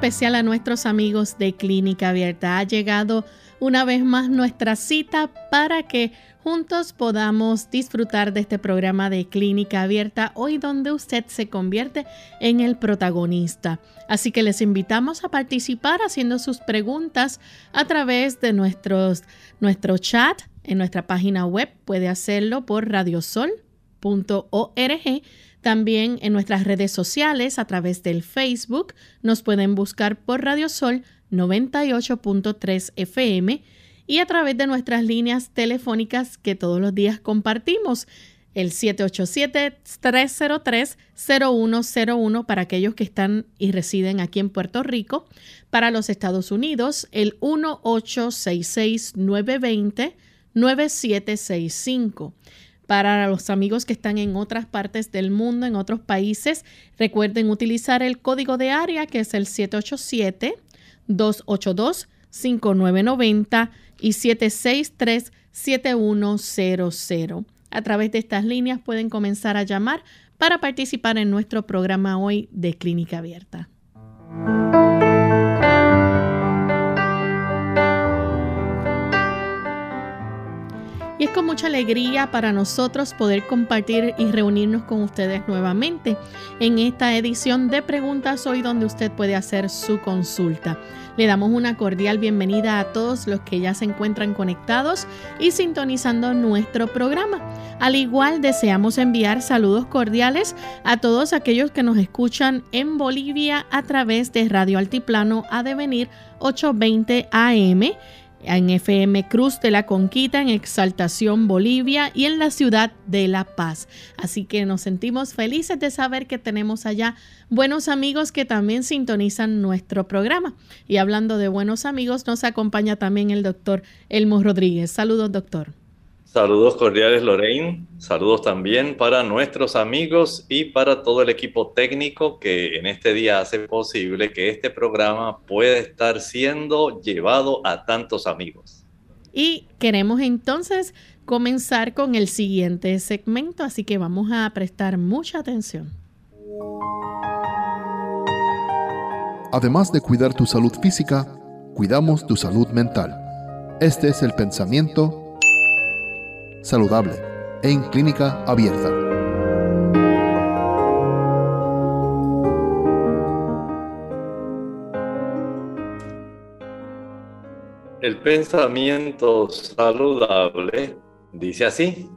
Especial a nuestros amigos de Clínica Abierta. Ha llegado una vez más nuestra cita para que juntos podamos disfrutar de este programa de Clínica Abierta, hoy donde usted se convierte en el protagonista. Así que les invitamos a participar haciendo sus preguntas a través de nuestros, nuestro chat en nuestra página web. Puede hacerlo por radiosol.org también en nuestras redes sociales a través del Facebook nos pueden buscar por Radio Sol 98.3 FM y a través de nuestras líneas telefónicas que todos los días compartimos. El 787-303-0101 para aquellos que están y residen aquí en Puerto Rico. Para los Estados Unidos, el 1866-920-9765. Para los amigos que están en otras partes del mundo, en otros países, recuerden utilizar el código de área que es el 787-282-5990 y 763-7100. A través de estas líneas pueden comenzar a llamar para participar en nuestro programa hoy de Clínica Abierta. Es con mucha alegría para nosotros poder compartir y reunirnos con ustedes nuevamente en esta edición de Preguntas Hoy donde usted puede hacer su consulta. Le damos una cordial bienvenida a todos los que ya se encuentran conectados y sintonizando nuestro programa. Al igual deseamos enviar saludos cordiales a todos aquellos que nos escuchan en Bolivia a través de Radio Altiplano a devenir 820 AM en FM Cruz de la Conquista, en Exaltación Bolivia y en la ciudad de La Paz. Así que nos sentimos felices de saber que tenemos allá buenos amigos que también sintonizan nuestro programa. Y hablando de buenos amigos, nos acompaña también el doctor Elmo Rodríguez. Saludos, doctor. Saludos cordiales Lorraine, saludos también para nuestros amigos y para todo el equipo técnico que en este día hace posible que este programa pueda estar siendo llevado a tantos amigos. Y queremos entonces comenzar con el siguiente segmento, así que vamos a prestar mucha atención. Además de cuidar tu salud física, cuidamos tu salud mental. Este es el pensamiento saludable en clínica abierta. El pensamiento saludable dice así,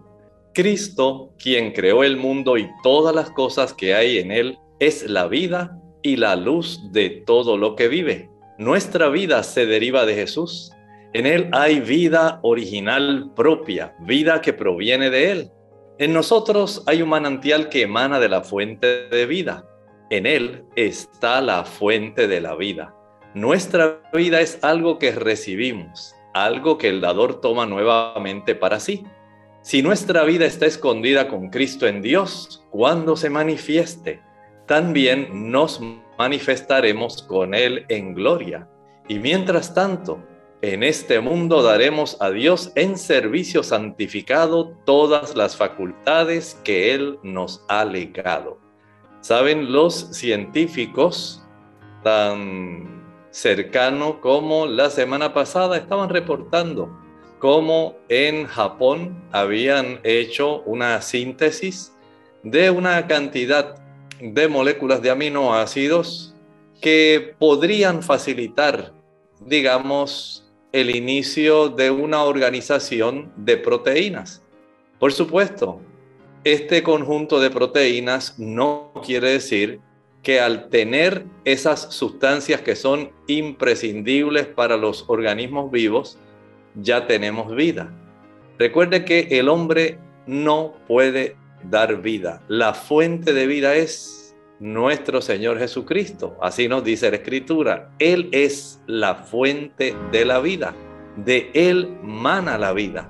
Cristo, quien creó el mundo y todas las cosas que hay en él, es la vida y la luz de todo lo que vive. Nuestra vida se deriva de Jesús en Él hay vida original propia, vida que proviene de Él. En nosotros hay un manantial que emana de la fuente de vida. En Él está la fuente de la vida. Nuestra vida es algo que recibimos, algo que el dador toma nuevamente para sí. Si nuestra vida está escondida con Cristo en Dios, cuando se manifieste, también nos manifestaremos con Él en gloria. Y mientras tanto, en este mundo daremos a Dios en servicio santificado todas las facultades que Él nos ha legado. Saben los científicos tan cercano como la semana pasada estaban reportando cómo en Japón habían hecho una síntesis de una cantidad de moléculas de aminoácidos que podrían facilitar, digamos, el inicio de una organización de proteínas. Por supuesto, este conjunto de proteínas no quiere decir que al tener esas sustancias que son imprescindibles para los organismos vivos, ya tenemos vida. Recuerde que el hombre no puede dar vida. La fuente de vida es nuestro Señor Jesucristo. Así nos dice la Escritura. Él es la fuente de la vida. De Él mana la vida.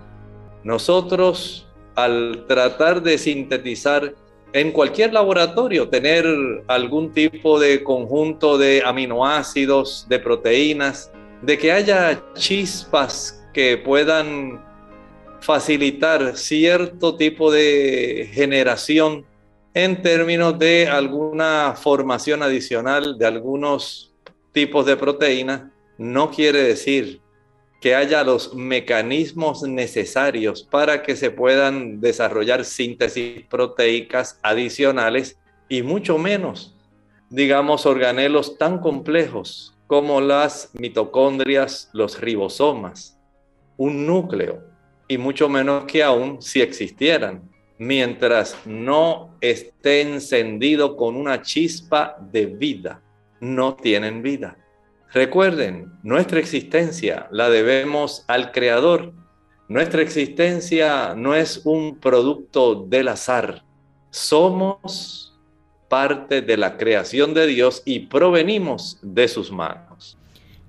Nosotros, al tratar de sintetizar en cualquier laboratorio, tener algún tipo de conjunto de aminoácidos, de proteínas, de que haya chispas que puedan facilitar cierto tipo de generación en términos de alguna formación adicional de algunos tipos de proteínas, no quiere decir que haya los mecanismos necesarios para que se puedan desarrollar síntesis proteicas adicionales y mucho menos, digamos, organelos tan complejos como las mitocondrias, los ribosomas, un núcleo, y mucho menos que aún si existieran, mientras no esté encendido con una chispa de vida, no tienen vida. Recuerden, nuestra existencia la debemos al Creador. Nuestra existencia no es un producto del azar. Somos parte de la creación de Dios y provenimos de sus manos.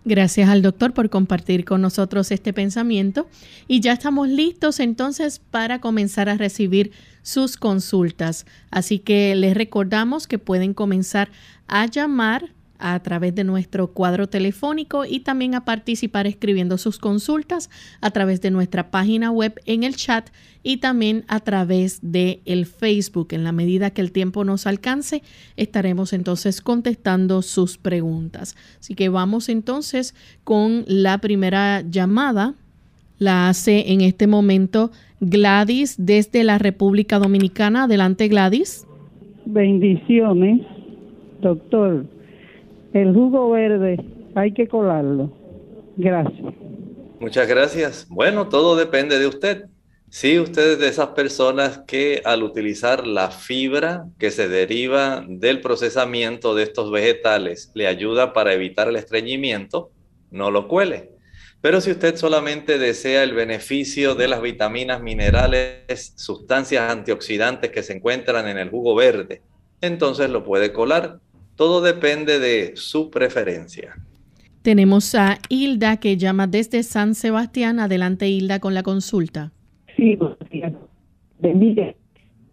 Gracias al doctor por compartir con nosotros este pensamiento y ya estamos listos entonces para comenzar a recibir sus consultas. Así que les recordamos que pueden comenzar a llamar a través de nuestro cuadro telefónico y también a participar escribiendo sus consultas a través de nuestra página web en el chat y también a través de el Facebook. En la medida que el tiempo nos alcance, estaremos entonces contestando sus preguntas. Así que vamos entonces con la primera llamada. La hace en este momento Gladys desde la República Dominicana. Adelante, Gladys. Bendiciones, doctor. El jugo verde hay que colarlo. Gracias. Muchas gracias. Bueno, todo depende de usted. Si usted es de esas personas que al utilizar la fibra que se deriva del procesamiento de estos vegetales le ayuda para evitar el estreñimiento, no lo cuele. Pero si usted solamente desea el beneficio de las vitaminas, minerales, sustancias antioxidantes que se encuentran en el jugo verde, entonces lo puede colar todo depende de su preferencia. Tenemos a Hilda que llama desde San Sebastián. Adelante, Hilda, con la consulta. Sí, buenos días. Bendiga.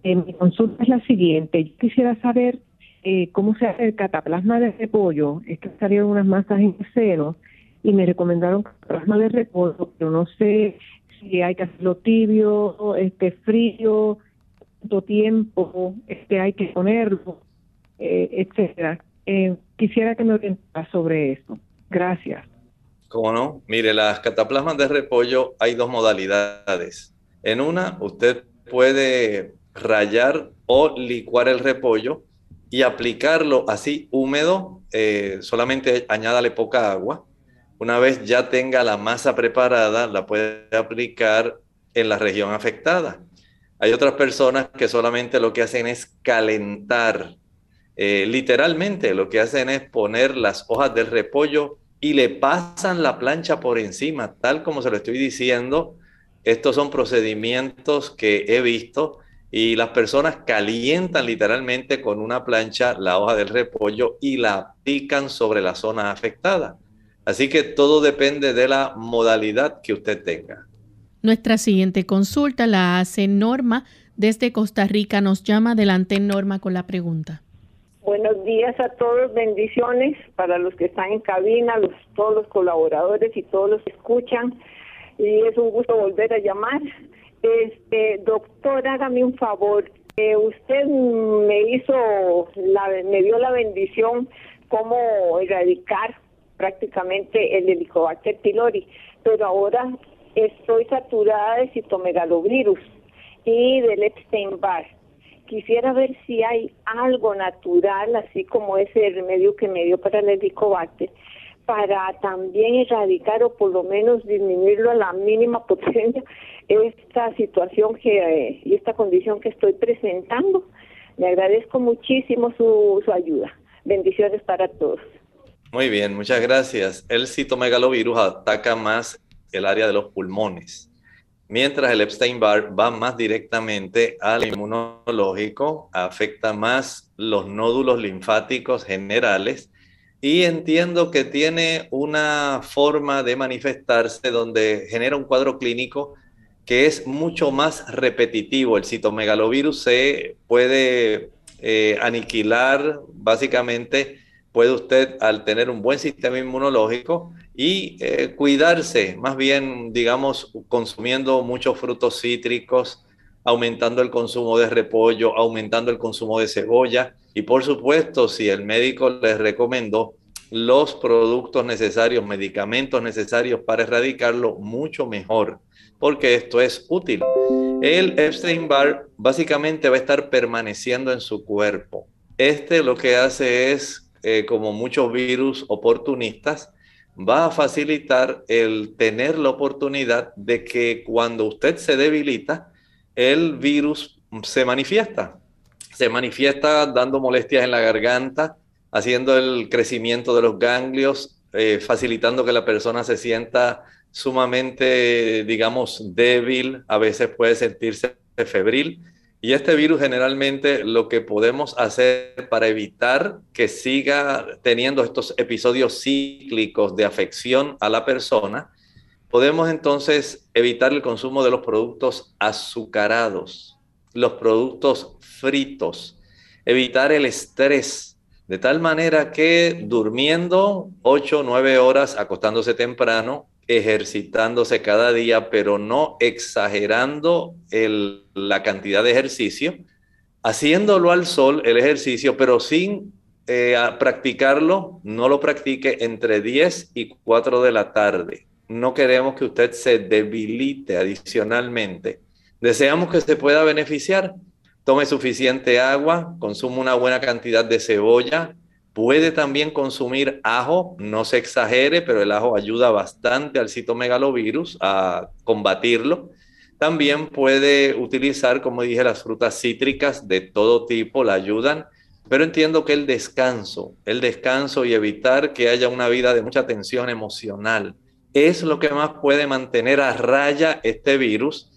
Eh, mi consulta es la siguiente. Yo quisiera saber eh, cómo se hace el cataplasma de repollo. Es que salieron unas masas en seno y me recomendaron cataplasma de repollo, pero no sé si hay que hacerlo tibio, este frío, cuánto tiempo este hay que ponerlo eh, etcétera. Eh, quisiera que me orientara sobre eso. Gracias. ¿Cómo no? Mire, las cataplasmas de repollo hay dos modalidades. En una, usted puede rayar o licuar el repollo y aplicarlo así húmedo, eh, solamente añádale poca agua. Una vez ya tenga la masa preparada, la puede aplicar en la región afectada. Hay otras personas que solamente lo que hacen es calentar eh, literalmente lo que hacen es poner las hojas del repollo y le pasan la plancha por encima, tal como se lo estoy diciendo. Estos son procedimientos que he visto y las personas calientan literalmente con una plancha la hoja del repollo y la pican sobre la zona afectada. Así que todo depende de la modalidad que usted tenga. Nuestra siguiente consulta la hace Norma desde Costa Rica. Nos llama adelante Norma con la pregunta. Buenos días a todos, bendiciones para los que están en cabina, los, todos los colaboradores y todos los que escuchan. Y es un gusto volver a llamar. Este, doctor, hágame un favor. Eh, usted me hizo, la, me dio la bendición cómo erradicar prácticamente el Helicobacter pylori, pero ahora estoy saturada de citomegalovirus y del Epstein-Barr quisiera ver si hay algo natural, así como ese remedio que me dio para el helicobacter, para también erradicar o por lo menos disminuirlo a la mínima potencia esta situación que, eh, y esta condición que estoy presentando. Le agradezco muchísimo su, su ayuda. Bendiciones para todos. Muy bien, muchas gracias. El citomegalovirus ataca más el área de los pulmones mientras el Epstein-Barr va más directamente al inmunológico, afecta más los nódulos linfáticos generales y entiendo que tiene una forma de manifestarse donde genera un cuadro clínico que es mucho más repetitivo. El citomegalovirus se puede eh, aniquilar, básicamente puede usted al tener un buen sistema inmunológico y eh, cuidarse, más bien, digamos, consumiendo muchos frutos cítricos, aumentando el consumo de repollo, aumentando el consumo de cebolla y por supuesto, si el médico les recomendó los productos necesarios, medicamentos necesarios para erradicarlo, mucho mejor, porque esto es útil. El Epstein-Barr básicamente va a estar permaneciendo en su cuerpo. Este lo que hace es, eh, como muchos virus oportunistas, va a facilitar el tener la oportunidad de que cuando usted se debilita, el virus se manifiesta. Se manifiesta dando molestias en la garganta, haciendo el crecimiento de los ganglios, eh, facilitando que la persona se sienta sumamente, digamos, débil, a veces puede sentirse febril. Y este virus generalmente lo que podemos hacer para evitar que siga teniendo estos episodios cíclicos de afección a la persona, podemos entonces evitar el consumo de los productos azucarados, los productos fritos, evitar el estrés, de tal manera que durmiendo 8 o 9 horas, acostándose temprano, ejercitándose cada día, pero no exagerando la cantidad de ejercicio, haciéndolo al sol el ejercicio, pero sin eh, practicarlo, no lo practique entre 10 y 4 de la tarde. No queremos que usted se debilite adicionalmente. Deseamos que se pueda beneficiar. Tome suficiente agua, consuma una buena cantidad de cebolla, Puede también consumir ajo, no se exagere, pero el ajo ayuda bastante al citomegalovirus a combatirlo. También puede utilizar, como dije, las frutas cítricas de todo tipo, la ayudan, pero entiendo que el descanso, el descanso y evitar que haya una vida de mucha tensión emocional, es lo que más puede mantener a raya este virus,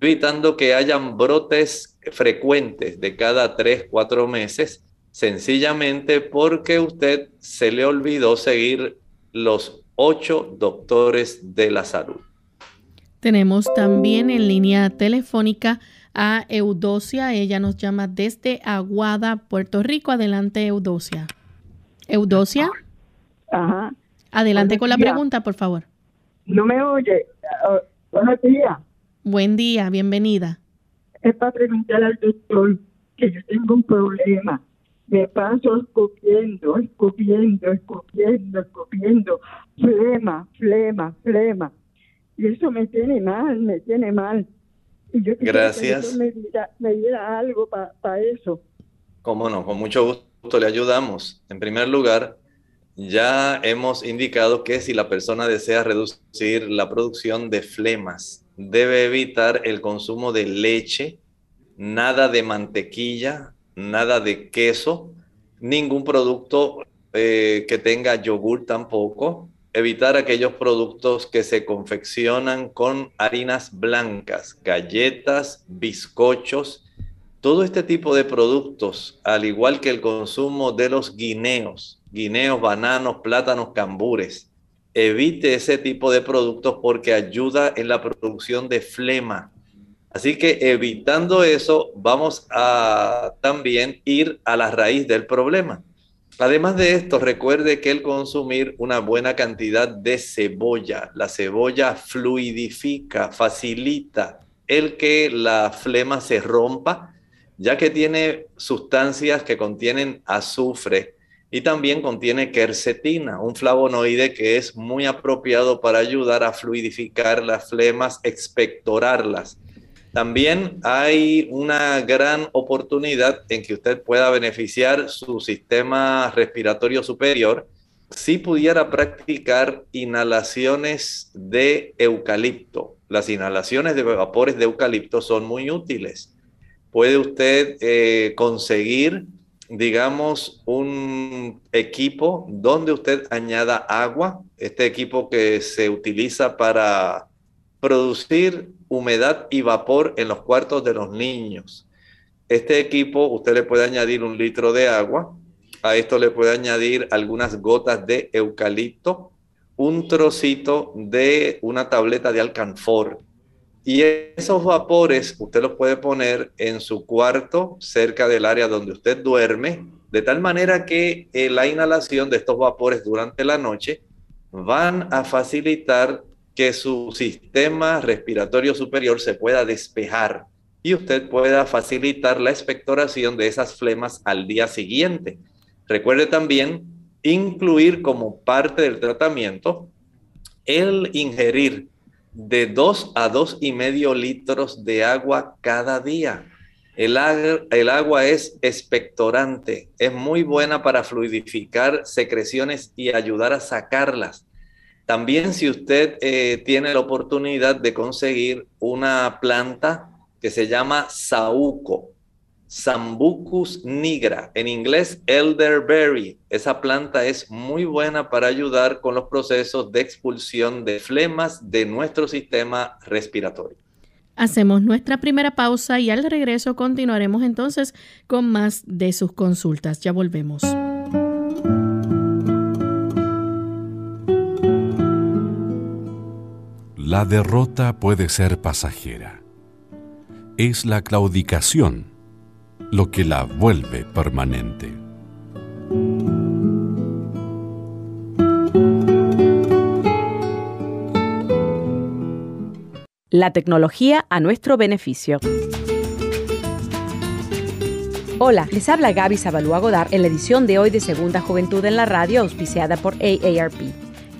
evitando que hayan brotes frecuentes de cada tres, cuatro meses sencillamente porque usted se le olvidó seguir los ocho doctores de la salud. Tenemos también en línea telefónica a Eudosia. Ella nos llama desde Aguada, Puerto Rico. Adelante, Eudosia. Eudosia. Ajá. Adelante con la pregunta, por favor. No me oye. Uh, buenos días. Buen día, bienvenida. Es para preguntar al doctor que yo tengo un problema me paso escupiendo, escupiendo, escupiendo, escupiendo, flema, flema, flema. Y eso me tiene mal, me tiene mal. Y yo Gracias. Que me, diera, algo para eso. Cómo no, con mucho gusto le ayudamos. En primer lugar, ya hemos indicado que si la persona desea reducir la producción de flemas, debe evitar el consumo de leche, nada de mantequilla, nada de queso, ningún producto eh, que tenga yogur tampoco, evitar aquellos productos que se confeccionan con harinas blancas, galletas, bizcochos, todo este tipo de productos, al igual que el consumo de los guineos, guineos, bananos, plátanos, cambures. Evite ese tipo de productos porque ayuda en la producción de flema, Así que evitando eso, vamos a también ir a la raíz del problema. Además de esto, recuerde que el consumir una buena cantidad de cebolla, la cebolla fluidifica, facilita el que la flema se rompa, ya que tiene sustancias que contienen azufre y también contiene quercetina, un flavonoide que es muy apropiado para ayudar a fluidificar las flemas, expectorarlas. También hay una gran oportunidad en que usted pueda beneficiar su sistema respiratorio superior si pudiera practicar inhalaciones de eucalipto. Las inhalaciones de vapores de eucalipto son muy útiles. Puede usted eh, conseguir, digamos, un equipo donde usted añada agua, este equipo que se utiliza para producir humedad y vapor en los cuartos de los niños. Este equipo usted le puede añadir un litro de agua, a esto le puede añadir algunas gotas de eucalipto, un trocito de una tableta de alcanfor. Y esos vapores usted los puede poner en su cuarto, cerca del área donde usted duerme, de tal manera que eh, la inhalación de estos vapores durante la noche van a facilitar que su sistema respiratorio superior se pueda despejar y usted pueda facilitar la expectoración de esas flemas al día siguiente. Recuerde también incluir como parte del tratamiento el ingerir de 2 a dos y medio litros de agua cada día. El, agua es expectorante, es muy buena para fluidificar secreciones y ayudar a sacarlas. También si usted eh, tiene la oportunidad de conseguir una planta que se llama saúco, Sambucus nigra, en inglés elderberry. Esa planta es muy buena para ayudar con los procesos de expulsión de flemas de nuestro sistema respiratorio. Hacemos nuestra primera pausa y al regreso continuaremos entonces con más de sus consultas. Ya volvemos. La derrota puede ser pasajera. Es la claudicación lo que la vuelve permanente. La tecnología a nuestro beneficio. Hola, les habla Gaby Zabalúa Godard en la edición de hoy de Segunda Juventud en la Radio, auspiciada por AARP.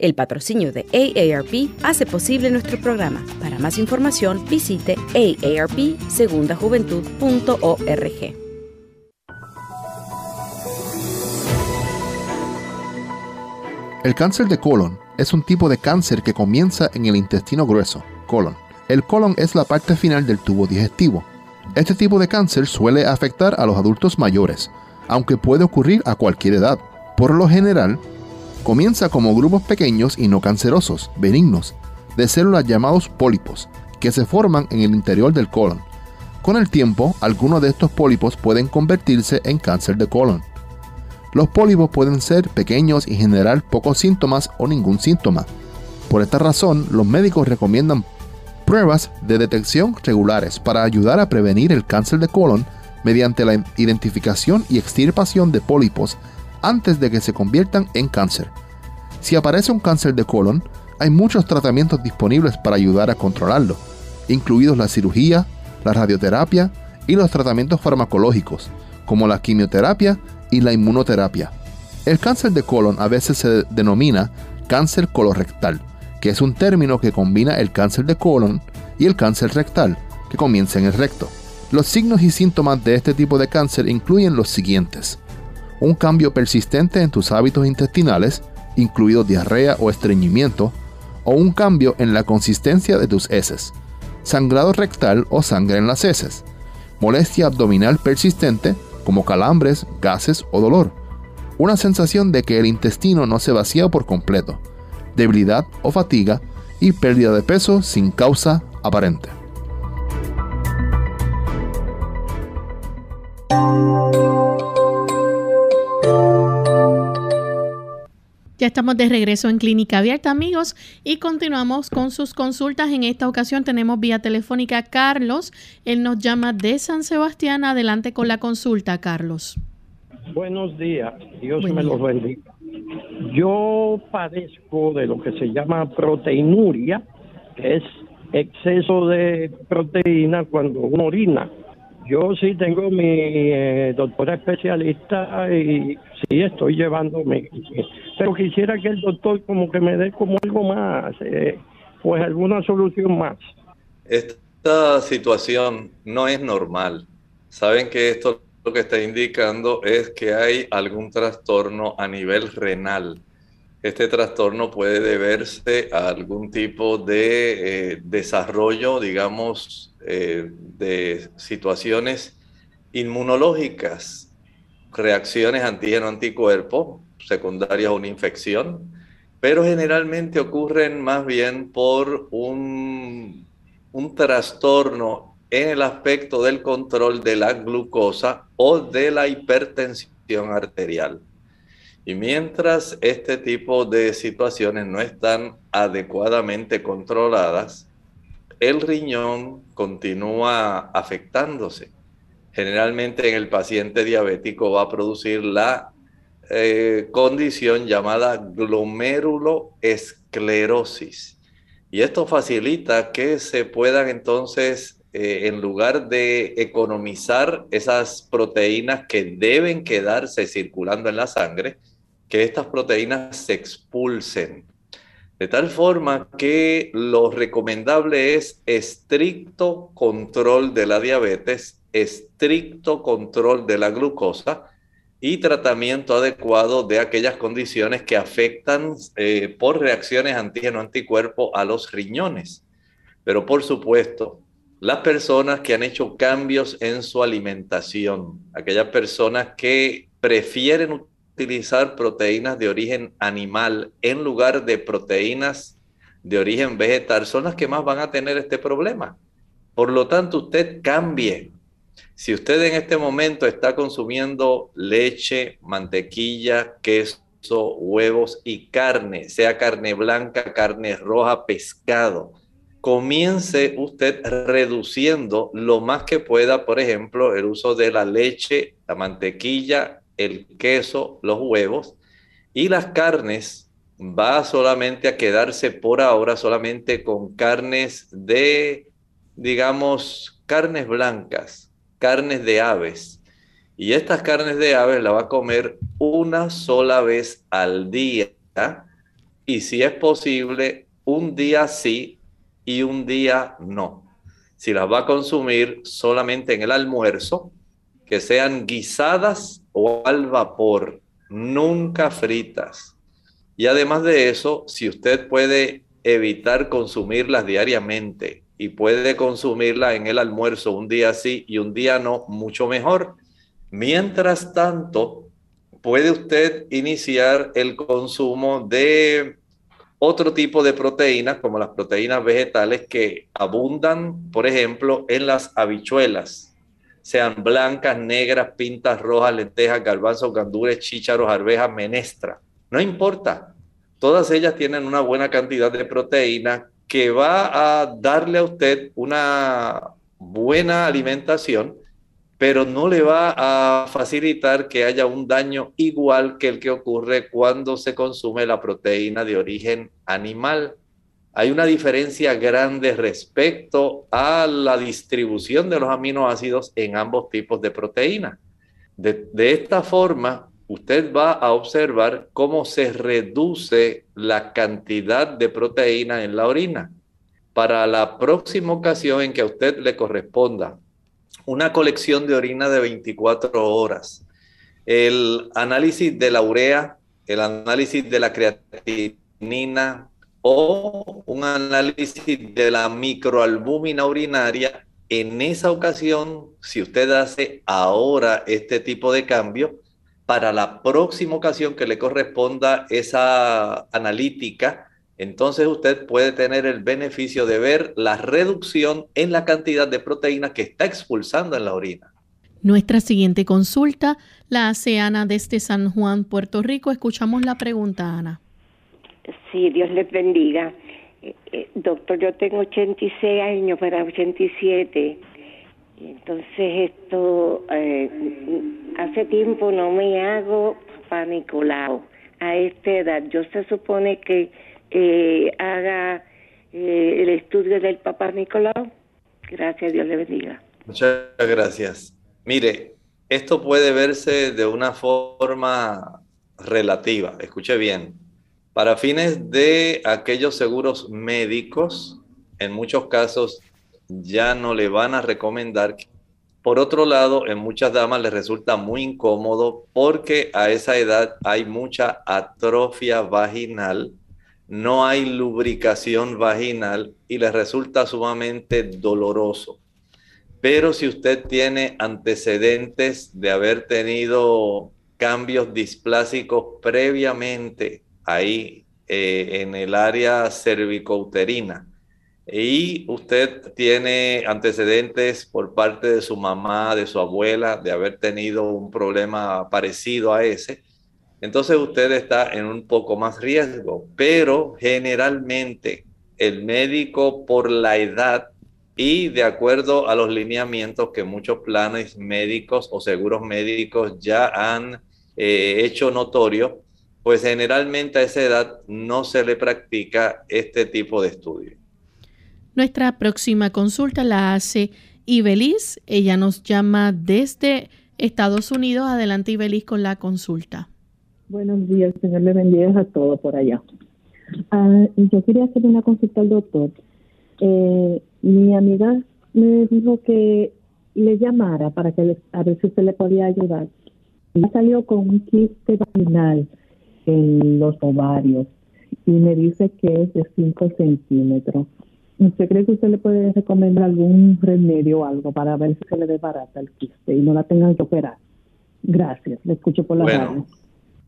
El patrocinio de AARP hace posible nuestro programa. Para más información, visite aarpsegundajuventud.org. El cáncer de colon es un tipo de cáncer que comienza en el intestino grueso, colon. El colon es la parte final del tubo digestivo. Este tipo de cáncer suele afectar a los adultos mayores, aunque puede ocurrir a cualquier edad. Por lo general, comienza como grupos pequeños y no cancerosos, benignos, de células llamados pólipos, que se forman en el interior del colon. Con el tiempo, algunos de estos pólipos pueden convertirse en cáncer de colon. Los pólipos pueden ser pequeños y generar pocos síntomas o ningún síntoma. Por esta razón, los médicos recomiendan pruebas de detección regulares para ayudar a prevenir el cáncer de colon mediante la identificación y extirpación de pólipos antes de que se conviertan en cáncer. Si aparece un cáncer de colon, hay muchos tratamientos disponibles para ayudar a controlarlo, incluidos la cirugía, la radioterapia y los tratamientos farmacológicos, como la quimioterapia y la inmunoterapia. El cáncer de colon a veces se denomina cáncer colorectal, que es un término que combina el cáncer de colon y el cáncer rectal, que comienza en el recto. Los signos y síntomas de este tipo de cáncer incluyen los siguientes. Un cambio persistente en tus hábitos intestinales, incluido diarrea o estreñimiento, o un cambio en la consistencia de tus heces, sangrado rectal o sangre en las heces, molestia abdominal persistente, como calambres, gases o dolor, una sensación de que el intestino no se vacía por completo, debilidad o fatiga y pérdida de peso sin causa aparente. Ya estamos de regreso en Clínica Abierta, amigos, y continuamos con sus consultas. En esta ocasión tenemos vía telefónica a Carlos. Él nos llama de San Sebastián. Adelante con la consulta, Carlos. Buenos días. Dios me los bendiga. Yo padezco de lo que se llama proteinuria, que es exceso de proteína cuando uno orina. Yo sí tengo mi eh, doctora especialista y sí estoy llevando mi, pero quisiera que el doctor como que me dé como algo más, eh, pues alguna solución más. Esta situación no es normal. Saben que esto lo que está indicando es que hay algún trastorno a nivel renal. Este trastorno puede deberse a algún tipo de eh, desarrollo, digamos, eh, de situaciones inmunológicas, reacciones antígeno-anticuerpo secundarias a una infección, pero generalmente ocurren más bien por un, un trastorno en el aspecto del control de la glucosa o de la hipertensión arterial. Y mientras este tipo de situaciones no están adecuadamente controladas, el riñón continúa afectándose. Generalmente en el paciente diabético va a producir la eh, condición llamada glomeruloesclerosis. Y esto facilita que se puedan entonces, eh, en lugar de economizar esas proteínas que deben quedarse circulando en la sangre, que estas proteínas se expulsen de tal forma que lo recomendable es estricto control de la diabetes, estricto control de la glucosa y tratamiento adecuado de aquellas condiciones que afectan eh, por reacciones antígeno-anticuerpo a los riñones. Pero por supuesto, las personas que han hecho cambios en su alimentación, aquellas personas que prefieren utilizar proteínas de origen animal en lugar de proteínas de origen vegetal son las que más van a tener este problema. Por lo tanto, usted cambie. Si usted en este momento está consumiendo leche, mantequilla, queso, huevos y carne, sea carne blanca, carne roja, pescado, comience usted reduciendo lo más que pueda, por ejemplo, el uso de la leche, la mantequilla, el queso, los huevos y las carnes va solamente a quedarse por ahora solamente con carnes de, digamos, carnes blancas, carnes de aves. Y estas carnes de aves la va a comer una sola vez al día y si es posible, un día sí y un día no. Si las va a consumir solamente en el almuerzo, que sean guisadas o al vapor, nunca fritas. Y además de eso, si usted puede evitar consumirlas diariamente y puede consumirla en el almuerzo un día sí y un día no, mucho mejor. Mientras tanto, puede usted iniciar el consumo de otro tipo de proteínas, como las proteínas vegetales que abundan, por ejemplo, en las habichuelas sean blancas, negras, pintas rojas, lentejas, garbanzos, gandules, chícharos, arvejas, menestra. No importa. Todas ellas tienen una buena cantidad de proteína que va a darle a usted una buena alimentación, pero no le va a facilitar que haya un daño igual que el que ocurre cuando se consume la proteína de origen animal hay una diferencia grande respecto a la distribución de los aminoácidos en ambos tipos de proteína. De, esta forma, usted va a observar cómo se reduce la cantidad de proteína en la orina. Para la próxima ocasión en que a usted le corresponda una colección de orina de 24 horas, el análisis de la urea, el análisis de la creatinina, o un análisis de la microalbúmina urinaria. En esa ocasión, si usted hace ahora este tipo de cambio, para la próxima ocasión que le corresponda esa analítica, entonces usted puede tener el beneficio de ver la reducción en la cantidad de proteínas que está expulsando en la orina. Nuestra siguiente consulta la hace Ana desde San Juan, Puerto Rico. Escuchamos la pregunta, Ana. Sí, Dios les bendiga. Eh, eh, doctor, yo tengo 86 años para 87. Entonces esto, eh, hace tiempo no me hago Papá Nicolau a esta edad. Yo se supone que haga el estudio del Papá Nicolau. Gracias, Dios le bendiga. Muchas gracias. Mire, esto puede verse de una forma relativa, escuche bien. Para fines de aquellos seguros médicos, en muchos casos ya no le van a recomendar. Por otro lado, en muchas damas les resulta muy incómodo porque a esa edad hay mucha atrofia vaginal, no hay lubricación vaginal y les resulta sumamente doloroso. Pero si usted tiene antecedentes de haber tenido cambios displásicos previamente ahí eh, en el área cervicouterina. Y usted tiene antecedentes por parte de su mamá, de su abuela, de haber tenido un problema parecido a ese, entonces usted está en un poco más riesgo, pero generalmente el médico por la edad y de acuerdo a los lineamientos que muchos planes médicos o seguros médicos ya han eh, hecho notorio, pues generalmente a esa edad no se le practica este tipo de estudio. Nuestra próxima consulta la hace Ibelis. Ella nos llama desde Estados Unidos. Adelante, Ibelis, con la consulta. Buenos días, Señor le bendiga a todos por allá. Ah, yo quería hacer una consulta al doctor. Eh, mi amiga me dijo que le llamara para que a ver si usted le podía ayudar. Ella salió con un quiste vaginal en los ovarios y me dice que es de 5 centímetros. ¿Usted cree que usted le puede recomendar algún remedio o algo para ver si se le desbarata el quiste y no la tengan que operar? Gracias, le escucho por la bueno,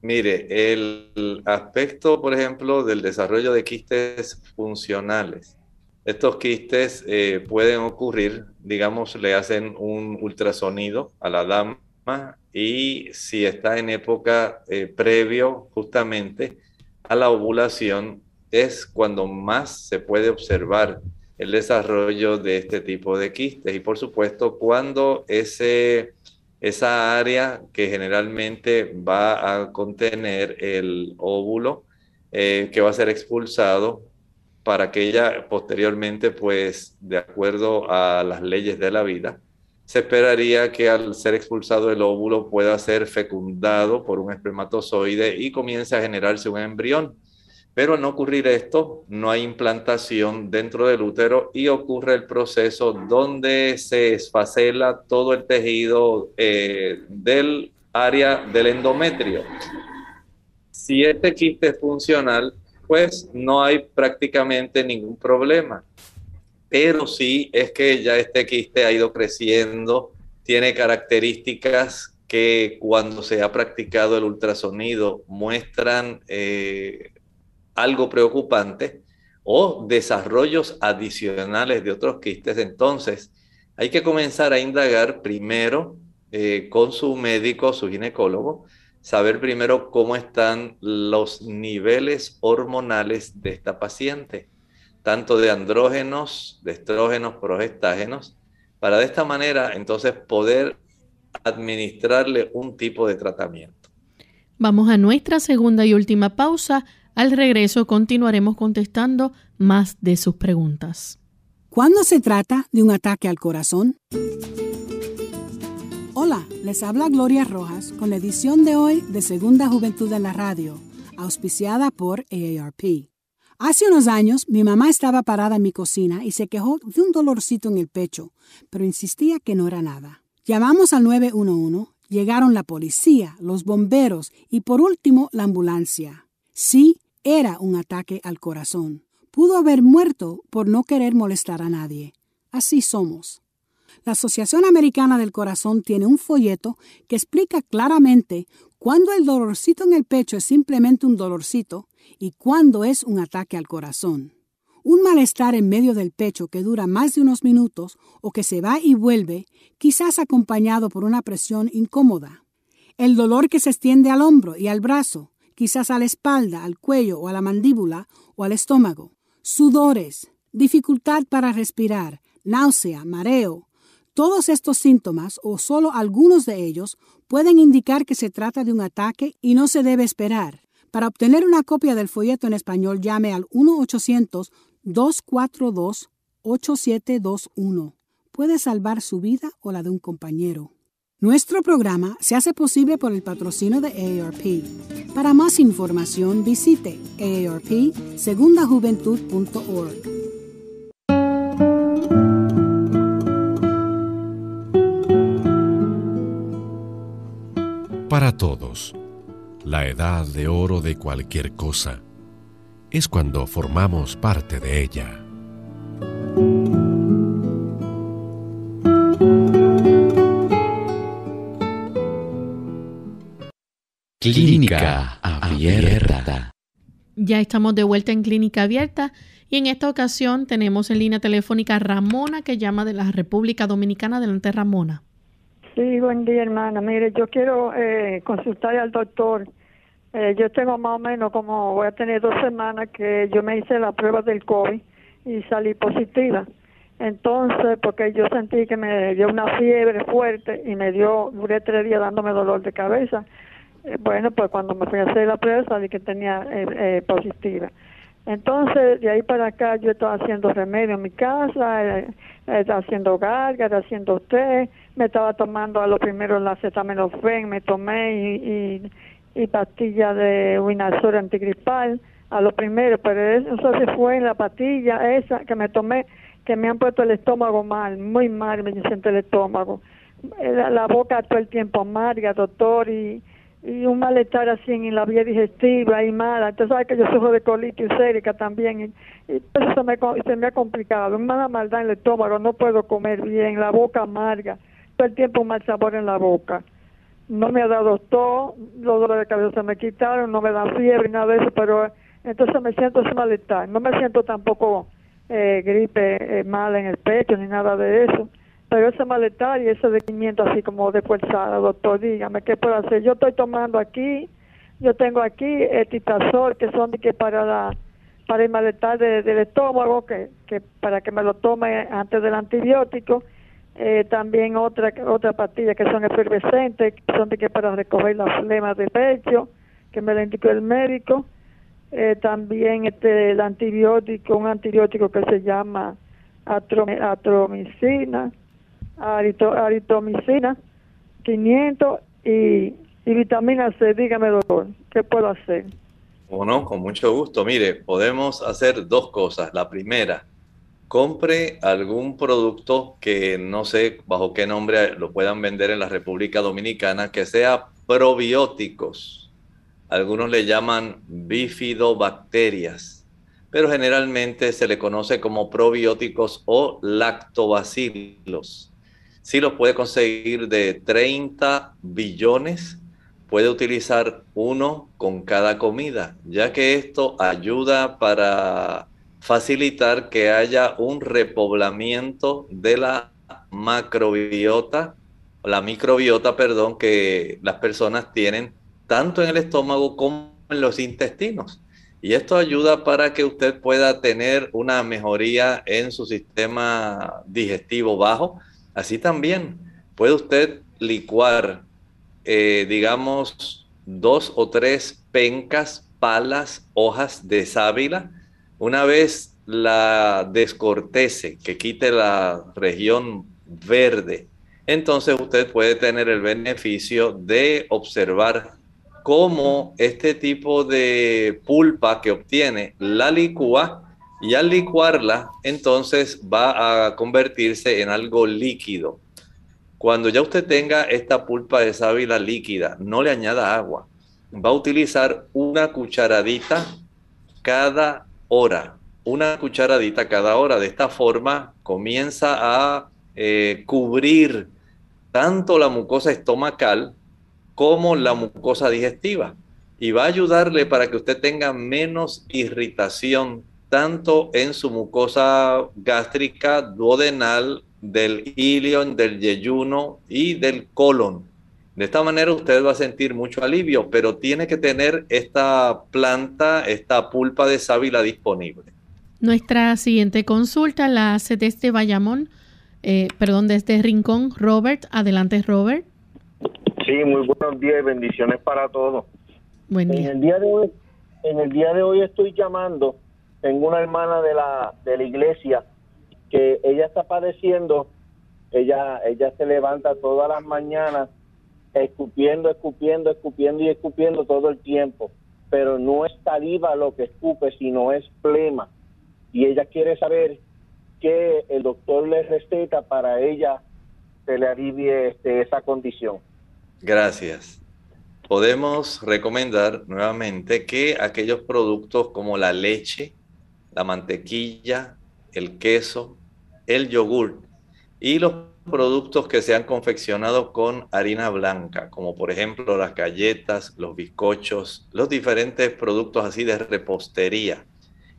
Mire, el aspecto, por ejemplo, del desarrollo de quistes funcionales. Estos quistes eh, pueden ocurrir, digamos, le hacen un ultrasonido a la dama y si está en época eh, previo justamente a la ovulación, es cuando más se puede observar el desarrollo de este tipo de quistes. Y por supuesto, cuando ese, esa área que generalmente va a contener el óvulo, eh, que va a ser expulsado para que ella posteriormente, pues, de acuerdo a las leyes de la vida, se esperaría que al ser expulsado el óvulo pueda ser fecundado por un espermatozoide y comience a generarse un embrión. Pero al no ocurrir esto, no hay implantación dentro del útero y ocurre el proceso donde se esfacela todo el tejido eh, del área del endometrio. Si este quiste es funcional, pues no hay prácticamente ningún problema pero sí es que ya este quiste ha ido creciendo, tiene características que cuando se ha practicado el ultrasonido muestran eh, algo preocupante o desarrollos adicionales de otros quistes. Entonces, hay que comenzar a indagar primero eh, con su médico, su ginecólogo, saber primero cómo están los niveles hormonales de esta paciente tanto de andrógenos, de estrógenos, progestágenos, para de esta manera entonces poder administrarle un tipo de tratamiento. Vamos a nuestra segunda y última pausa. Al regreso continuaremos contestando más de sus preguntas. ¿Cuándo se trata de un ataque al corazón? Hola, les habla Gloria Rojas con la edición de hoy de Segunda Juventud en la Radio, auspiciada por AARP. Hace unos años mi mamá estaba parada en mi cocina y se quejó de un dolorcito en el pecho, pero insistía que no era nada. Llamamos al 911, llegaron la policía, los bomberos y por último la ambulancia. Sí, era un ataque al corazón. Pudo haber muerto por no querer molestar a nadie. Así somos. La Asociación Americana del Corazón tiene un folleto que explica claramente cuándo el dolorcito en el pecho es simplemente un dolorcito y cuándo es un ataque al corazón. Un malestar en medio del pecho que dura más de unos minutos o que se va y vuelve, quizás acompañado por una presión incómoda. El dolor que se extiende al hombro y al brazo, quizás a la espalda, al cuello o a la mandíbula o al estómago. Sudores, dificultad para respirar, náusea, mareo. Todos estos síntomas, o solo algunos de ellos, pueden indicar que se trata de un ataque y no se debe esperar. Para obtener una copia del folleto en español, llame al 1-800-242-8721. Puede salvar su vida o la de un compañero. Nuestro programa se hace posible por el patrocinio de AARP. Para más información visite aarpsegundajuventud.org. Para todos, la edad de oro de cualquier cosa es cuando formamos parte de ella. Clínica Abierta. Ya estamos de vuelta en Clínica Abierta y en esta ocasión tenemos en línea telefónica a Ramona que llama de la República Dominicana. Adelante, Ramona. Sí, buen día, hermana. Mire, yo quiero eh, consultar al doctor. Eh, yo tengo más o menos como voy a tener dos semanas que yo me hice la prueba del COVID y salí positiva. Entonces, porque yo sentí que me dio una fiebre fuerte y me dio, duré tres días dándome dolor de cabeza. Eh, bueno, pues cuando me fui a hacer la prueba salí que tenía eh, eh, positiva. Entonces, de ahí para acá yo estaba haciendo remedio en mi casa, estaba haciendo gárgaras, haciendo té, me estaba tomando a lo primero la acetaminofén, me tomé y, y, pastilla de Winazor antigripal, a lo primero, pero eso se fue en la pastilla esa que me tomé, que me han puesto el estómago mal, muy mal me siento el estómago. La, la boca todo el tiempo amarga, doctor, y y un malestar así en la vía digestiva y mala. Entonces, sabes que yo sufro de colitis usérica también y, eso se me, se me ha complicado. Una maldad en el estómago, no puedo comer bien, la boca amarga, todo el tiempo un mal sabor en la boca. No me ha dado tos, los dolores de cabeza se me quitaron, no me da fiebre, nada de eso, pero entonces me siento ese malestar. No me siento tampoco eh, gripe eh, mala en el pecho ni nada de eso pero ese malestar y ese dequimiento así como de fuerza, doctor, dígame, ¿qué puedo hacer? Yo estoy tomando aquí, yo tengo aquí etitazol, que son de que para la para el malestar del estómago, que, que para que me lo tome antes del antibiótico, eh, también otra otra pastilla que son efervescentes, que son de que para recoger las flemas de pecho, que me lo indicó el médico, eh, también este el antibiótico, un antibiótico que se llama atromicina, aritomicina, 500 y, vitamina C. Dígame, doctor, ¿qué puedo hacer? Bueno, con mucho gusto. Mire, podemos hacer dos cosas. La primera, compre algún producto que no sé bajo qué nombre lo puedan vender en la República Dominicana, que sea probióticos. Algunos le llaman bifidobacterias, pero generalmente se le conoce como probióticos o lactobacilos si los puede conseguir de 30 billones. Puede utilizar uno con cada comida, ya que esto ayuda para facilitar que haya un repoblamiento de la macrobiota, la microbiota, perdón, que las personas tienen tanto en el estómago como en los intestinos. Y esto ayuda para que usted pueda tener una mejoría en su sistema digestivo bajo, Así también puede usted licuar, eh, digamos, dos o tres pencas, palas, hojas de sábila. Una vez la descortece, que quite la región verde, entonces usted puede tener el beneficio de observar cómo este tipo de pulpa que obtiene la licúa y al licuarla, entonces va a convertirse en algo líquido. Cuando ya usted tenga esta pulpa de sábila líquida, no le añada agua. Va a utilizar una cucharadita cada hora. Una cucharadita cada hora. De esta forma comienza a eh, cubrir tanto la mucosa estomacal como la mucosa digestiva. Y va a ayudarle para que usted tenga menos irritación tanto en su mucosa gástrica, duodenal, del ilion, del yeyuno y del colon. De esta manera usted va a sentir mucho alivio, pero tiene que tener esta planta, esta pulpa de sábila disponible. Nuestra siguiente consulta la hace desde Bayamón, eh, perdón, desde Rincón. Robert, adelante Robert. Sí, muy buenos días y bendiciones para todos. Buen día. En el día de hoy, en el día de hoy estoy llamando, tengo una hermana de la, de la iglesia que ella está padeciendo, ella, ella se levanta todas las mañanas escupiendo, escupiendo, escupiendo y escupiendo todo el tiempo, pero no es saliva lo que escupe, sino es plema. Y ella quiere saber qué el doctor le receta para ella se le alivie este, esa condición. Gracias. Podemos recomendar nuevamente que aquellos productos como la leche, la mantequilla, el queso, el yogur y los productos que se han confeccionado con harina blanca, como por ejemplo las galletas, los bizcochos, los diferentes productos así de repostería.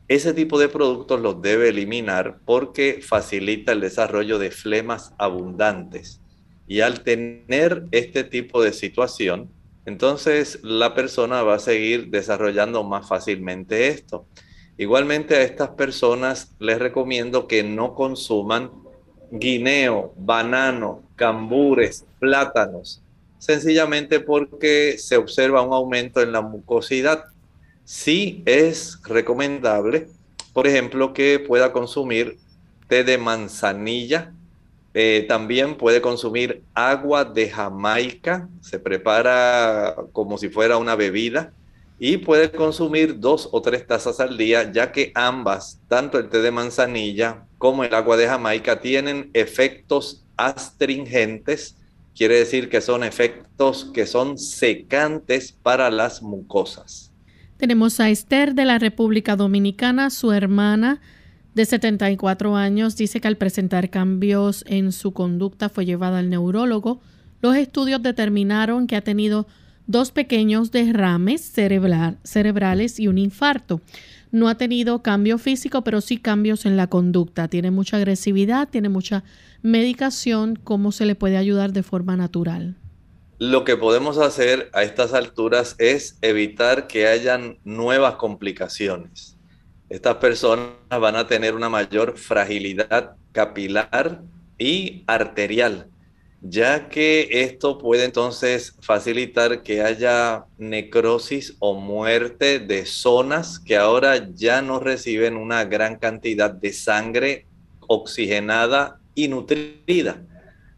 Ese tipo de productos los debe eliminar porque facilita el desarrollo de flemas abundantes. Y al tener este tipo de situación, entonces la persona va a seguir desarrollando más fácilmente esto. Igualmente a estas personas les recomiendo que no consuman guineo, banano, cambures, plátanos, sencillamente porque se observa un aumento en la mucosidad. Sí es recomendable, por ejemplo, que pueda consumir té de manzanilla, eh, también puede consumir agua de Jamaica, se prepara como si fuera una bebida y puede consumir dos o tres tazas al día, ya que ambas, tanto el té de manzanilla como el agua de Jamaica, tienen efectos astringentes, quiere decir que son efectos que son secantes para las mucosas. Tenemos a Esther de la República Dominicana, su hermana de 74 años, dice que al presentar cambios en su conducta fue llevada al neurólogo. Los estudios determinaron que ha tenido dos pequeños derrames cerebrales y un infarto. No ha tenido cambio físico, pero sí cambios en la conducta. Tiene mucha agresividad, tiene mucha medicación. ¿Cómo se le puede ayudar de forma natural? Lo que podemos hacer a estas alturas es evitar que hayan nuevas complicaciones. Estas personas van a tener una mayor fragilidad capilar y arterial ya que esto puede entonces facilitar que haya necrosis o muerte de zonas que ahora ya no reciben una gran cantidad de sangre oxigenada y nutrida.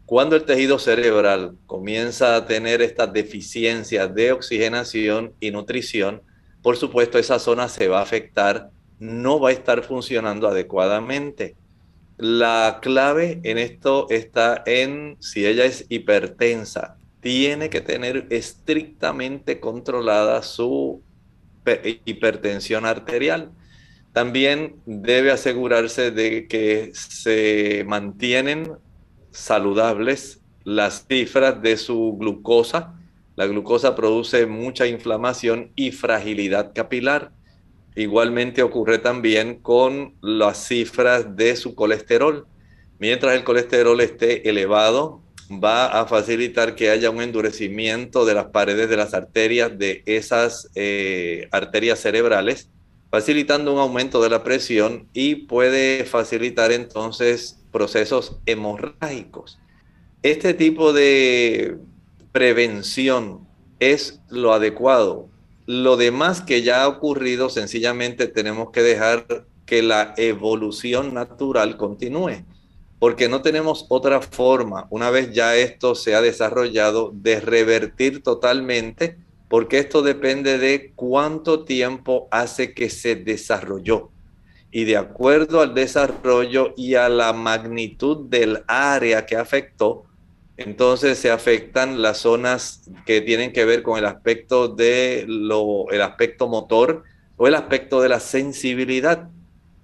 Cuando el tejido cerebral comienza a tener esta deficiencia de oxigenación y nutrición, por supuesto esa zona se va a afectar, no va a estar funcionando adecuadamente la clave en esto está en si ella es hipertensa, tiene que tener estrictamente controlada su hipertensión arterial. También debe asegurarse de que se mantienen saludables las cifras de su glucosa. La glucosa produce mucha inflamación y fragilidad capilar. Igualmente ocurre también con las cifras de su colesterol. Mientras el colesterol esté elevado, va a facilitar que haya un endurecimiento de las paredes de las arterias de esas eh, arterias cerebrales, facilitando un aumento de la presión y puede facilitar entonces procesos hemorrágicos. Este tipo de prevención es lo adecuado lo demás que ya ha ocurrido, sencillamente tenemos que dejar que la evolución natural continúe, porque no tenemos otra forma, una vez ya esto se ha desarrollado, de revertir totalmente, porque esto depende de cuánto tiempo hace que se desarrolló. Y de acuerdo al desarrollo y a la magnitud del área que afectó, entonces se afectan las zonas que tienen que ver con el aspecto de lo, el aspecto motor o el aspecto de la sensibilidad.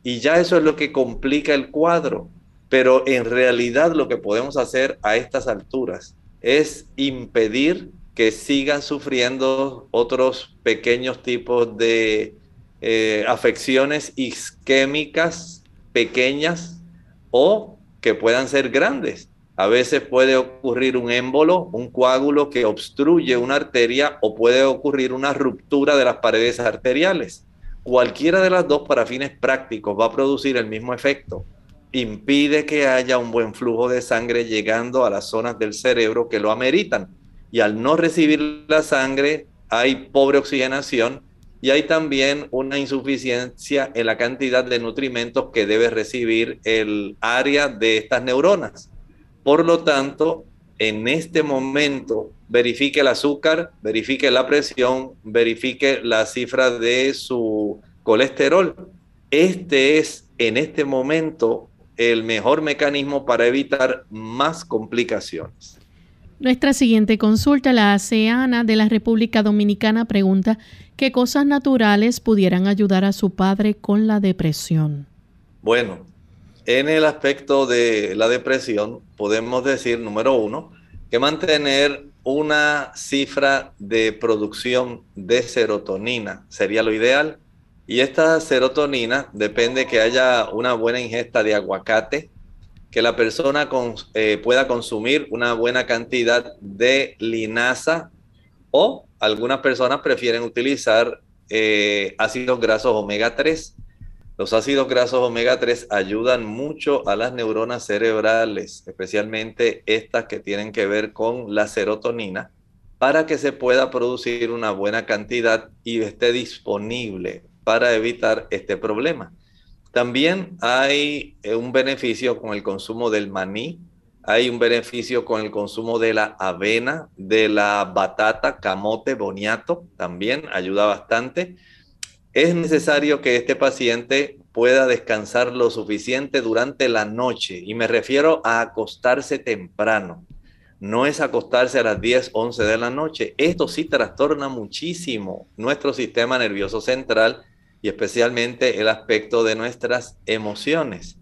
Y ya eso es lo que complica el cuadro. Pero en realidad lo que podemos hacer a estas alturas es impedir que sigan sufriendo otros pequeños tipos de eh, afecciones isquémicas pequeñas o que puedan ser grandes A veces puede ocurrir un émbolo, un coágulo que obstruye una arteria o puede ocurrir una ruptura de las paredes arteriales. Cualquiera de las dos para fines prácticos va a producir el mismo efecto. Impide que haya un buen flujo de sangre llegando a las zonas del cerebro que lo ameritan. Y al no recibir la sangre hay pobre oxigenación y hay también una insuficiencia en la cantidad de nutrimentos que debe recibir el área de estas neuronas. Por lo tanto, en este momento, verifique el azúcar, verifique la presión, verifique la cifra de su colesterol. Este es en este momento el mejor mecanismo para evitar más complicaciones. Nuestra siguiente consulta la hace Ana de la República Dominicana. Pregunta, ¿qué cosas naturales pudieran ayudar a su padre con la depresión? Bueno, en el aspecto de la depresión, podemos decir, número uno, que mantener una cifra de producción de serotonina sería lo ideal. Y esta serotonina depende que haya una buena ingesta de aguacate, que la persona eh, pueda consumir una buena cantidad de linaza o algunas personas prefieren utilizar eh, ácidos grasos omega 3 los ácidos grasos omega 3 ayudan mucho a las neuronas cerebrales, especialmente estas que tienen que ver con la serotonina, para que se pueda producir una buena cantidad y esté disponible para evitar este problema. También hay eh, un beneficio con el consumo del maní, hay un beneficio con el consumo de la avena, de la batata, camote, boniato, también ayuda bastante es necesario que este paciente pueda descansar lo suficiente durante la noche y me refiero a acostarse temprano. No es acostarse a las 10, 11 de la noche. Esto sí trastorna muchísimo nuestro sistema nervioso central y especialmente el aspecto de nuestras emociones.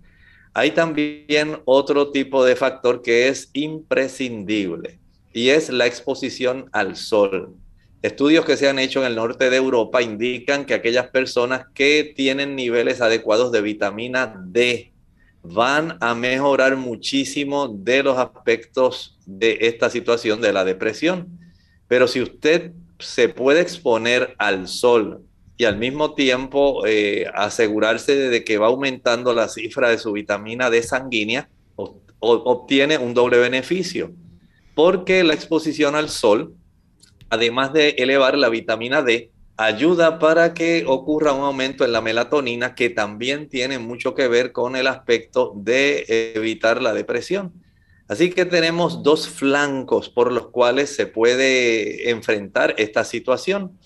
Hay también otro tipo de factor que es imprescindible y es la exposición al sol. Estudios que se han hecho en el norte de Europa indican que aquellas personas que tienen niveles adecuados de vitamina D van a mejorar muchísimo de los aspectos de esta situación de la depresión. Pero si usted se puede exponer al sol y al mismo tiempo eh, asegurarse de que va aumentando la cifra de su vitamina D sanguínea, obtiene un doble beneficio, porque la exposición al sol además de elevar la vitamina D, ayuda para que ocurra un aumento en la melatonina que también tiene mucho que ver con el aspecto de evitar la depresión. Así que tenemos dos flancos por los cuales se puede enfrentar esta situación.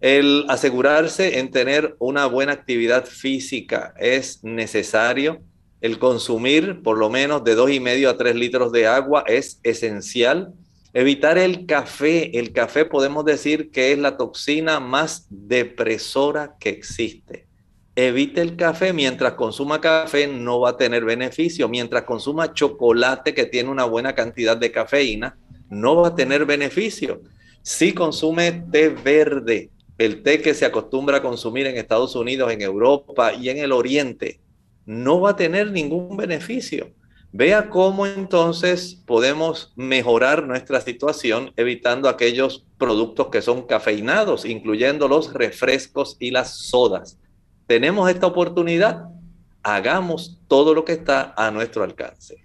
El asegurarse en tener una buena actividad física es necesario. El consumir por lo menos de dos y medio a tres litros de agua es esencial Evitar el café. El café podemos decir que es la toxina más depresora que existe. Evite el café. Mientras consuma café no va a tener beneficio. Mientras consuma chocolate que tiene una buena cantidad de cafeína, no va a tener beneficio. Si consume té verde, el té que se acostumbra a consumir en Estados Unidos, en Europa y en el Oriente, no va a tener ningún beneficio. Vea cómo entonces podemos mejorar nuestra situación evitando aquellos productos que son cafeinados, incluyendo los refrescos y las sodas. Tenemos esta oportunidad, hagamos todo lo que está a nuestro alcance.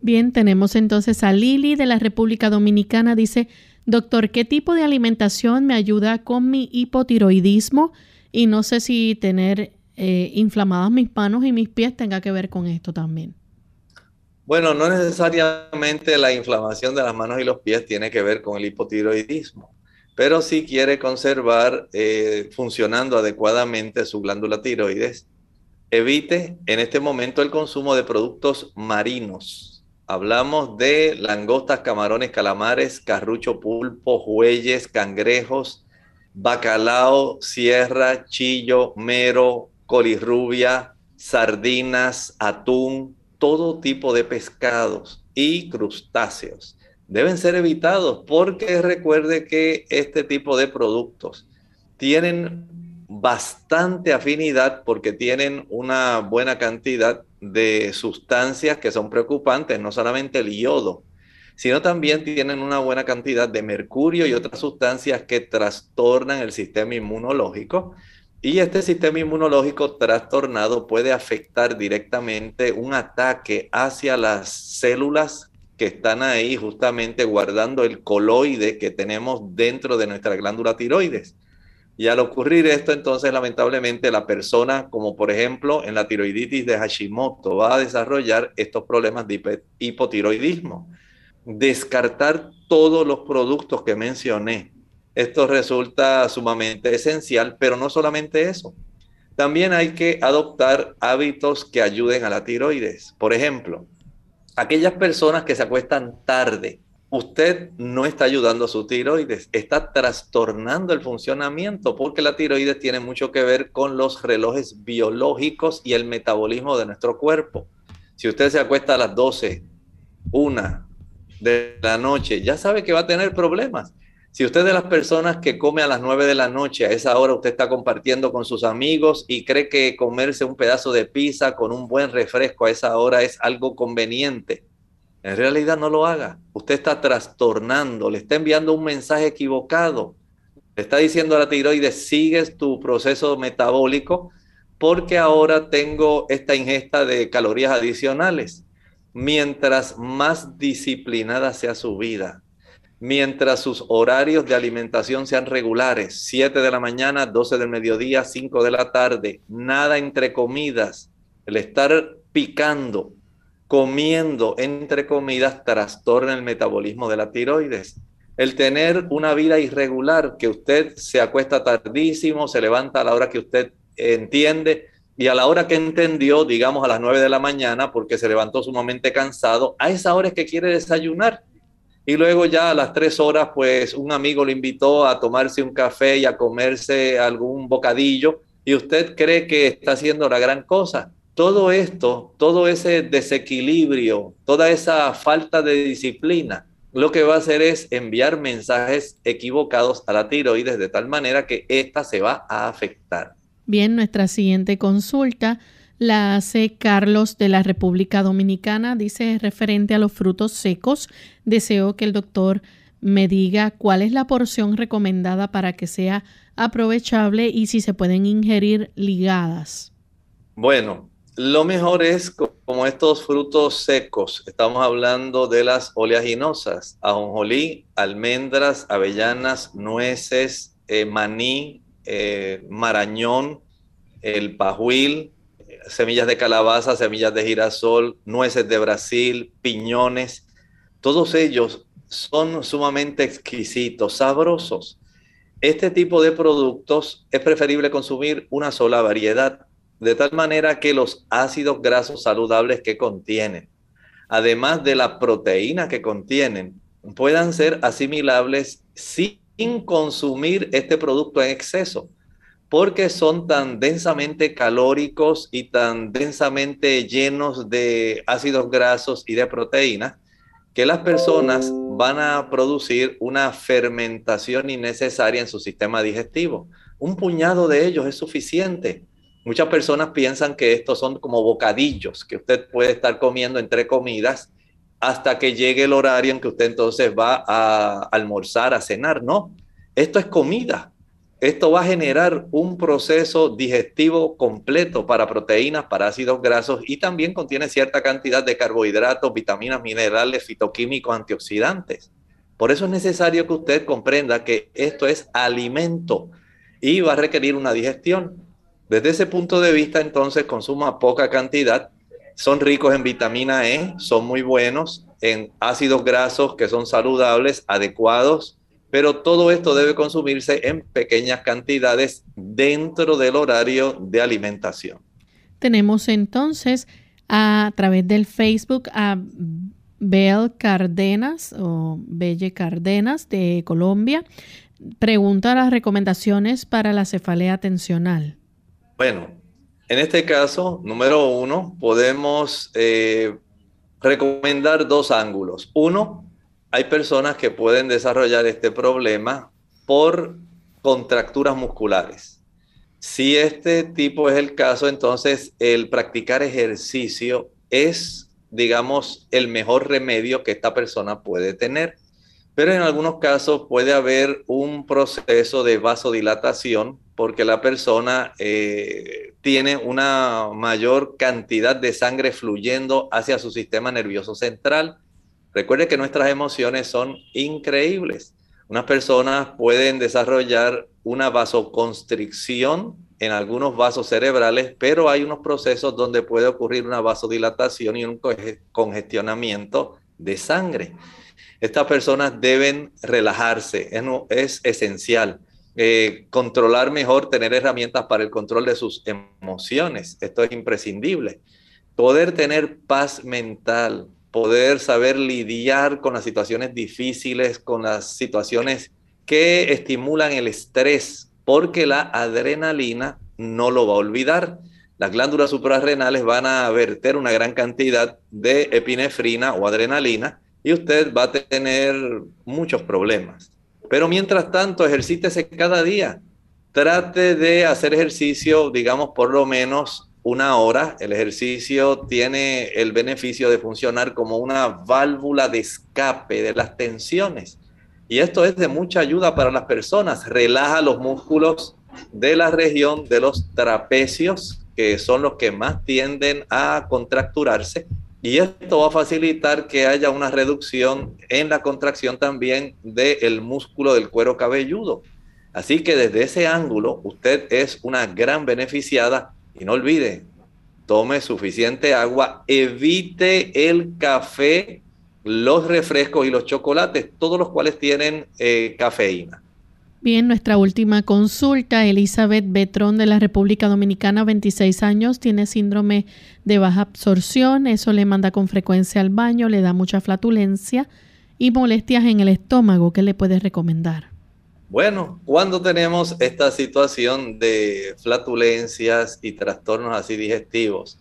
Bien, tenemos entonces a Lili de la República Dominicana. Dice, doctor, ¿qué tipo de alimentación me ayuda con mi hipotiroidismo? Y no sé si tener eh, inflamadas mis manos y mis pies tenga que ver con esto también. Bueno, no necesariamente la inflamación de las manos y los pies tiene que ver con el hipotiroidismo, pero si quiere conservar eh, funcionando adecuadamente su glándula tiroides, evite en este momento el consumo de productos marinos. Hablamos de langostas, camarones, calamares, carrucho, pulpo, jueyes, cangrejos, bacalao, sierra, chillo, mero, colirrubia, sardinas, atún, todo tipo de pescados y crustáceos. Deben ser evitados porque recuerde que este tipo de productos tienen bastante afinidad porque tienen una buena cantidad de sustancias que son preocupantes, no solamente el yodo, sino también tienen una buena cantidad de mercurio y otras sustancias que trastornan el sistema inmunológico. Y este sistema inmunológico trastornado puede afectar directamente un ataque hacia las células que están ahí justamente guardando el coloide que tenemos dentro de nuestra glándula tiroides. Y al ocurrir esto, entonces lamentablemente la persona, como por ejemplo en la tiroiditis de Hashimoto, va a desarrollar estos problemas de hipotiroidismo. Descartar todos los productos que mencioné. Esto resulta sumamente esencial, pero no solamente eso. También hay que adoptar hábitos que ayuden a la tiroides. Por ejemplo, aquellas personas que se acuestan tarde, usted no está ayudando a su tiroides, está trastornando el funcionamiento porque la tiroides tiene mucho que ver con los relojes biológicos y el metabolismo de nuestro cuerpo. Si usted se acuesta a las 12, 1 de la noche, ya sabe que va a tener problemas. Si usted es de las personas que come a las 9 de la noche, a esa hora usted está compartiendo con sus amigos y cree que comerse un pedazo de pizza con un buen refresco a esa hora es algo conveniente, en realidad no lo haga. Usted está trastornando, le está enviando un mensaje equivocado. Le está diciendo a la tiroides, sigues tu proceso metabólico porque ahora tengo esta ingesta de calorías adicionales. Mientras más disciplinada sea su vida, mientras sus horarios de alimentación sean regulares, 7 de la mañana, 12 del mediodía, 5 de la tarde, nada entre comidas, el estar picando, comiendo entre comidas trastorna el metabolismo de la tiroides. El tener una vida irregular, que usted se acuesta tardísimo, se levanta a la hora que usted entiende y a la hora que entendió, digamos a las 9 de la mañana, porque se levantó sumamente cansado, a esa hora es que quiere desayunar. Y luego ya a las 3 horas, pues un amigo le invitó a tomarse un café y a comerse algún bocadillo. Y usted cree que está haciendo la gran cosa. Todo esto, todo ese desequilibrio, toda esa falta de disciplina, lo que va a hacer es enviar mensajes equivocados a la tiroides de tal manera que ésta se va a afectar. Bien, nuestra siguiente consulta la hace Carlos de la República Dominicana. Dice referente a los frutos secos. Deseo que el doctor me diga cuál es la porción recomendada para que sea aprovechable y si se pueden ingerir ligadas. Bueno, lo mejor es como estos frutos secos. Estamos hablando de las oleaginosas, ajonjolí, almendras, avellanas, nueces, eh, maní, eh, marañón, el pajuil, semillas de calabaza, semillas de girasol, nueces de Brasil, piñones. Todos ellos son sumamente exquisitos, sabrosos. Este tipo de productos es preferible consumir una sola variedad de tal manera que los ácidos grasos saludables que contienen, además de la proteína que contienen, puedan ser asimilables sin consumir este producto en exceso, porque son tan densamente calóricos y tan densamente llenos de ácidos grasos y de proteínas que las personas van a producir una fermentación innecesaria en su sistema digestivo. Un puñado de ellos es suficiente Muchas personas piensan que estos son como bocadillos que usted puede estar comiendo entre comidas hasta que llegue el horario en que usted entonces va a almorzar, a cenar. No, esto es comida. Esto va a generar un proceso digestivo completo para proteínas, para ácidos grasos y también contiene cierta cantidad de carbohidratos, vitaminas, minerales, fitoquímicos, antioxidantes. Por eso es necesario que usted comprenda que esto es alimento y va a requerir una digestión. Desde ese punto de vista, entonces, consuma poca cantidad. Son ricos en vitamina E, son muy buenos en ácidos grasos que son saludables, adecuados, pero todo esto debe consumirse en pequeñas cantidades dentro del horario de alimentación. Tenemos entonces a, través del Facebook a Bel Cardenas o Belle Cardenas de Colombia. Pregunta las recomendaciones para la cefalea tensional. Bueno, en este caso, número uno, podemos eh, recomendar dos ángulos. Uno, hay personas que pueden desarrollar este problema por contracturas musculares. Si este tipo es el caso, entonces el practicar ejercicio es, digamos, el mejor remedio que esta persona puede tener. Pero en algunos casos puede haber un proceso de vasodilatación porque la persona eh, tiene una mayor cantidad de sangre fluyendo hacia su sistema nervioso central. Recuerde que nuestras emociones son increíbles. Unas personas pueden desarrollar una vasoconstricción en algunos vasos cerebrales, pero hay unos procesos donde puede ocurrir una vasodilatación y un congestionamiento de sangre. Estas personas deben relajarse, es, esencial. Eh, controlar mejor, tener herramientas para el control de sus emociones, esto es imprescindible. Poder tener paz mental, poder saber lidiar con las situaciones difíciles, con las situaciones que estimulan el estrés, porque la adrenalina no lo va a olvidar. Las glándulas suprarrenales van a verter una gran cantidad de epinefrina o adrenalina y usted va a tener muchos problemas. Pero mientras tanto, ejercítese cada día. Trate de hacer ejercicio, digamos, por lo menos una hora. El ejercicio tiene el beneficio de funcionar como una válvula de escape de las tensiones. Y esto es de mucha ayuda para las personas. Relaja los músculos de la región de los trapecios, que son los que más tienden a contracturarse. Y esto va a facilitar que haya una reducción en la contracción también del músculo del cuero cabelludo. Así que desde ese ángulo, usted es una gran beneficiada y no olvide, tome suficiente agua, evite el café, los refrescos y los chocolates, todos los cuales tienen eh, cafeína. Bien, nuestra última consulta, Elizabeth Betrón de la República Dominicana, 26 años, tiene síndrome de baja absorción, eso le manda con frecuencia al baño, le da mucha flatulencia y molestias en el estómago. ¿Qué le puedes recomendar? Bueno, cuando tenemos esta situación de flatulencias y trastornos así digestivos,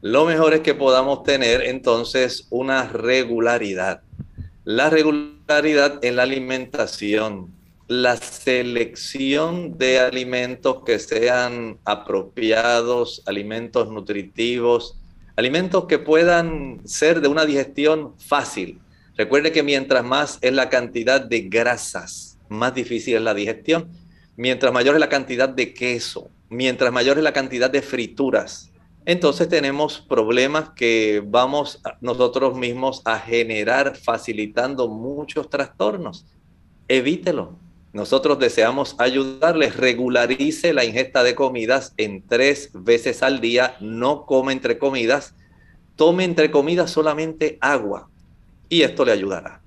lo mejor es que podamos tener entonces una regularidad. La regularidad en la alimentación, la selección de alimentos que sean apropiados, alimentos nutritivos, alimentos que puedan ser de una digestión fácil. Recuerde que mientras más es la cantidad de grasas, más difícil es la digestión. Mientras mayor es la cantidad de queso, mientras mayor es la cantidad de frituras, entonces tenemos problemas que vamos nosotros mismos a generar facilitando muchos trastornos. Evítelo. Nosotros deseamos ayudarles, regularice la ingesta de comidas en tres veces al día, no come entre comidas, tome entre comidas solamente agua y esto le ayudará.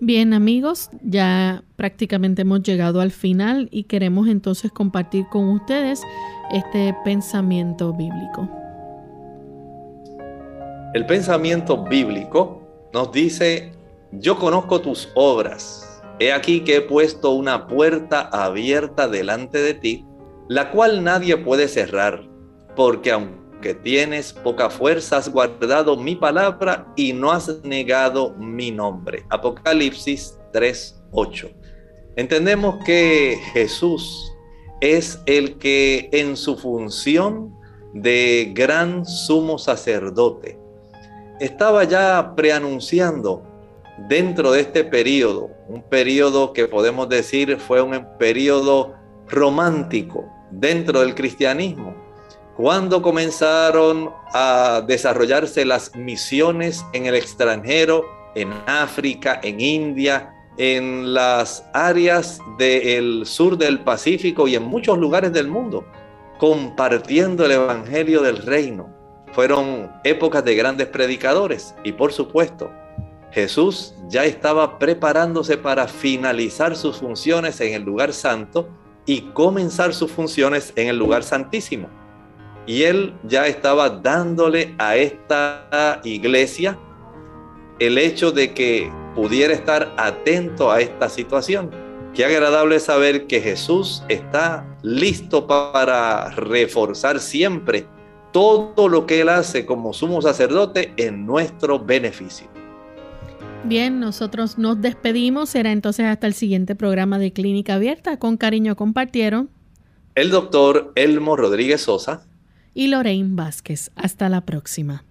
Bien amigos, ya prácticamente hemos llegado al final y queremos entonces compartir con ustedes este pensamiento bíblico. El pensamiento bíblico nos dice, yo conozco tus obras, he aquí que he puesto una puerta abierta delante de ti, la cual nadie puede cerrar, porque aunque que tienes poca fuerza, has guardado mi palabra y no has negado mi nombre. Apocalipsis 3:8. Entendemos que Jesús es el que en su función de gran sumo sacerdote estaba ya preanunciando dentro de este periodo, un periodo que podemos decir fue un periodo romántico dentro del cristianismo, cuando comenzaron a desarrollarse las misiones en el extranjero, en África, en India, en las áreas del sur del Pacífico y en muchos lugares del mundo, compartiendo el Evangelio del Reino. Fueron épocas de grandes predicadores y por supuesto, Jesús ya estaba preparándose para finalizar sus funciones en el lugar santo y comenzar sus funciones en el lugar santísimo. Y él ya estaba dándole a esta iglesia el hecho de que pudiera estar atento a esta situación. Qué agradable saber que Jesús está listo para reforzar siempre todo lo que Él hace como sumo sacerdote en nuestro beneficio. Bien, nosotros nos despedimos. Será entonces hasta el siguiente programa de Clínica Abierta. Con cariño compartieron el doctor Elmo Rodríguez Sosa y Lorraine Vázquez. Hasta la próxima.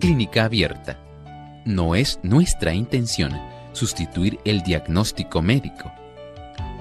Clínica abierta. No es nuestra intención sustituir el diagnóstico médico.